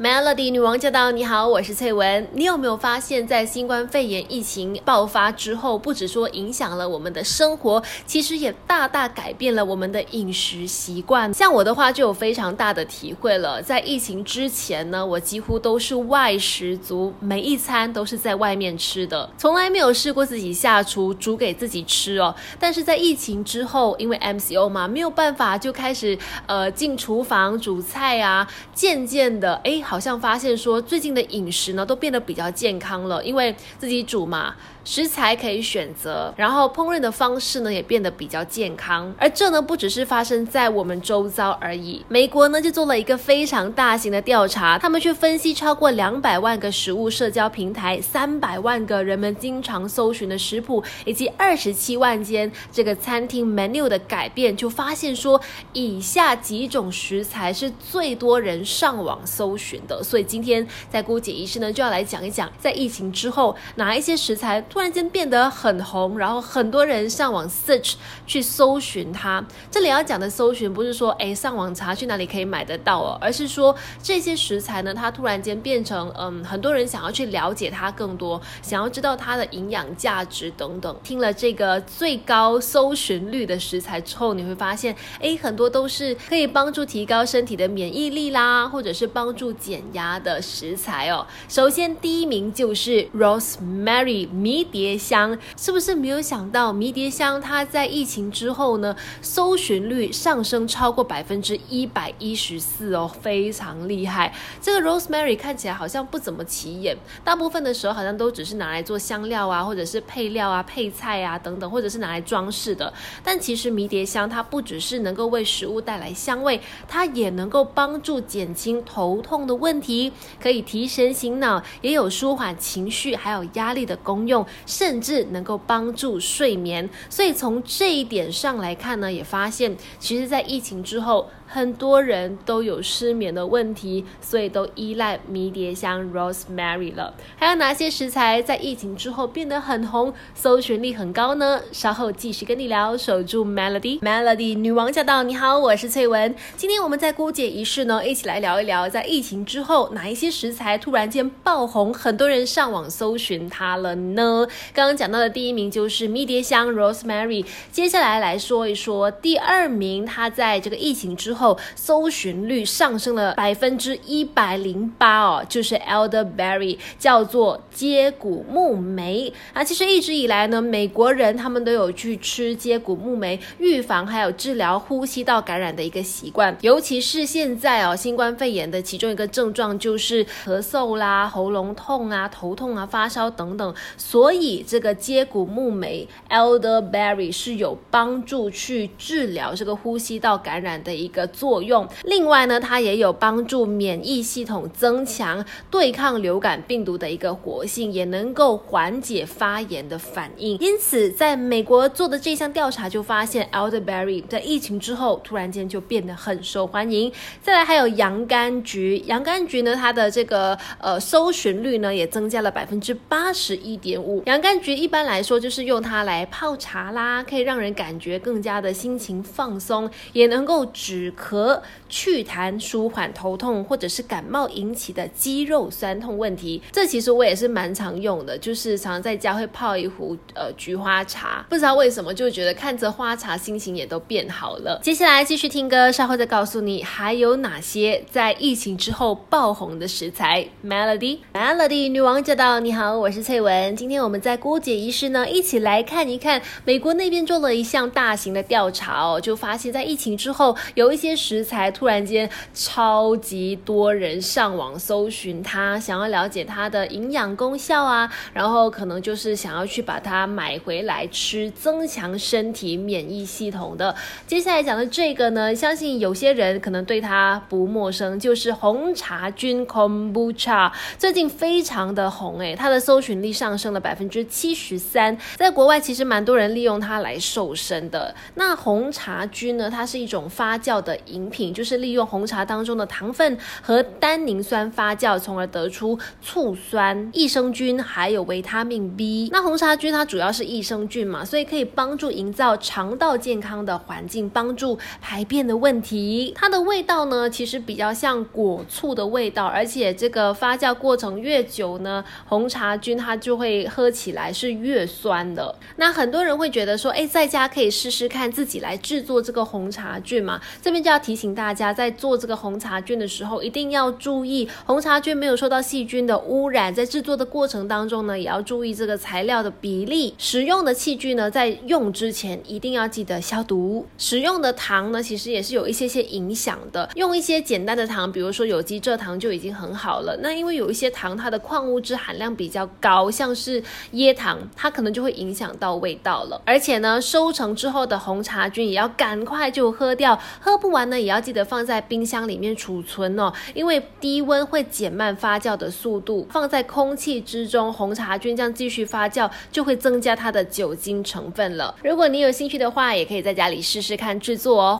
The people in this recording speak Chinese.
Melody 女王驾到！你好，我是翠文。你有没有发现，在新冠肺炎疫情爆发之后，不止说影响了我们的生活，其实也大大改变了我们的饮食习惯。像我的话，就有非常大的体会了。在疫情之前呢，我几乎都是外食族，每一餐都是在外面吃的，从来没有试过自己下厨煮给自己吃哦。但是在疫情之后，因为 MCO 嘛，没有办法，就开始呃进厨房煮菜啊，渐渐的，哎。好像发现说，最近的饮食呢都变得比较健康了，因为自己煮嘛。食材可以选择，然后烹饪的方式呢也变得比较健康。而这呢不只是发生在我们周遭而已。美国呢就做了一个非常大型的调查，他们去分析超过两百万个食物社交平台、三百万个人们经常搜寻的食谱，以及二十七万间这个餐厅 menu 的改变，就发现说以下几种食材是最多人上网搜寻的。所以今天在姑姐医师呢就要来讲一讲，在疫情之后哪一些食材。突然间变得很红，然后很多人上网 search 去搜寻它。这里要讲的搜寻不是说哎上网查去哪里可以买得到哦，而是说这些食材呢，它突然间变成嗯很多人想要去了解它更多，想要知道它的营养价值等等。听了这个最高搜寻率的食材之后，你会发现哎很多都是可以帮助提高身体的免疫力啦，或者是帮助减压的食材哦。首先第一名就是 rosemary。迷迭香是不是没有想到？迷迭香它在疫情之后呢，搜寻率上升超过百分之一百一十四哦，非常厉害。这个 rosemary 看起来好像不怎么起眼，大部分的时候好像都只是拿来做香料啊，或者是配料啊、配菜啊等等，或者是拿来装饰的。但其实迷迭香它不只是能够为食物带来香味，它也能够帮助减轻头痛的问题，可以提神醒脑，也有舒缓情绪还有压力的功用。甚至能够帮助睡眠，所以从这一点上来看呢，也发现其实，在疫情之后。很多人都有失眠的问题，所以都依赖迷迭香 （rosemary） 了。还有哪些食材在疫情之后变得很红，搜寻率很高呢？稍后继续跟你聊。守住 Melody，Melody 女王驾到！你好，我是翠文。今天我们在姑姐仪式呢，一起来聊一聊，在疫情之后哪一些食材突然间爆红，很多人上网搜寻它了呢？刚刚讲到的第一名就是迷迭香 （rosemary）。接下来来说一说第二名，它在这个疫情之后。后搜寻率上升了百分之一百零八哦，就是 elderberry，叫做接骨木莓啊。其实一直以来呢，美国人他们都有去吃接骨木莓，预防还有治疗呼吸道感染的一个习惯。尤其是现在哦，新冠肺炎的其中一个症状就是咳嗽啦、喉咙痛啊、头痛啊、发烧等等，所以这个接骨木莓 elderberry 是有帮助去治疗这个呼吸道感染的一个。作用。另外呢，它也有帮助免疫系统增强对抗流感病毒的一个活性，也能够缓解发炎的反应。因此，在美国做的这项调查就发现，elderberry 在疫情之后突然间就变得很受欢迎。再来还有洋甘菊，洋甘菊呢，它的这个呃搜寻率呢也增加了百分之八十一点五。洋甘菊一般来说就是用它来泡茶啦，可以让人感觉更加的心情放松，也能够止。和祛痰、舒缓头痛或者是感冒引起的肌肉酸痛问题，这其实我也是蛮常用的，就是常常在家会泡一壶呃菊花茶，不知道为什么就觉得看着花茶心情也都变好了。接下来继续听歌，稍后再告诉你还有哪些在疫情之后爆红的食材。Melody，Melody 女王驾到！你好，我是翠文。今天我们在郭姐仪式呢，一起来看一看美国那边做了一项大型的调查哦，就发现，在疫情之后有一些。食材突然间超级多人上网搜寻它，想要了解它的营养功效啊，然后可能就是想要去把它买回来吃，增强身体免疫系统的。接下来讲的这个呢，相信有些人可能对它不陌生，就是红茶菌 （Kombucha），最近非常的红诶，它的搜寻力上升了百分之七十三，在国外其实蛮多人利用它来瘦身的。那红茶菌呢，它是一种发酵的。饮品就是利用红茶当中的糖分和单宁酸发酵，从而得出醋酸、益生菌还有维他命 B。那红茶菌它主要是益生菌嘛，所以可以帮助营造肠道健康的环境，帮助排便的问题。它的味道呢，其实比较像果醋的味道，而且这个发酵过程越久呢，红茶菌它就会喝起来是越酸的。那很多人会觉得说，哎，在家可以试试看自己来制作这个红茶菌嘛？这边就要提醒大家，在做这个红茶菌的时候，一定要注意红茶菌没有受到细菌的污染。在制作的过程当中呢，也要注意这个材料的比例。使用的器具呢，在用之前一定要记得消毒。使用的糖呢，其实也是有一些些影响的。用一些简单的糖，比如说有机蔗糖就已经很好了。那因为有一些糖它的矿物质含量比较高，像是椰糖，它可能就会影响到味道了。而且呢，收成之后的红茶菌也要赶快就喝掉，喝不完呢，也要记得放在冰箱里面储存哦，因为低温会减慢发酵的速度。放在空气之中，红茶菌这样继续发酵，就会增加它的酒精成分了。如果你有兴趣的话，也可以在家里试试看制作哦。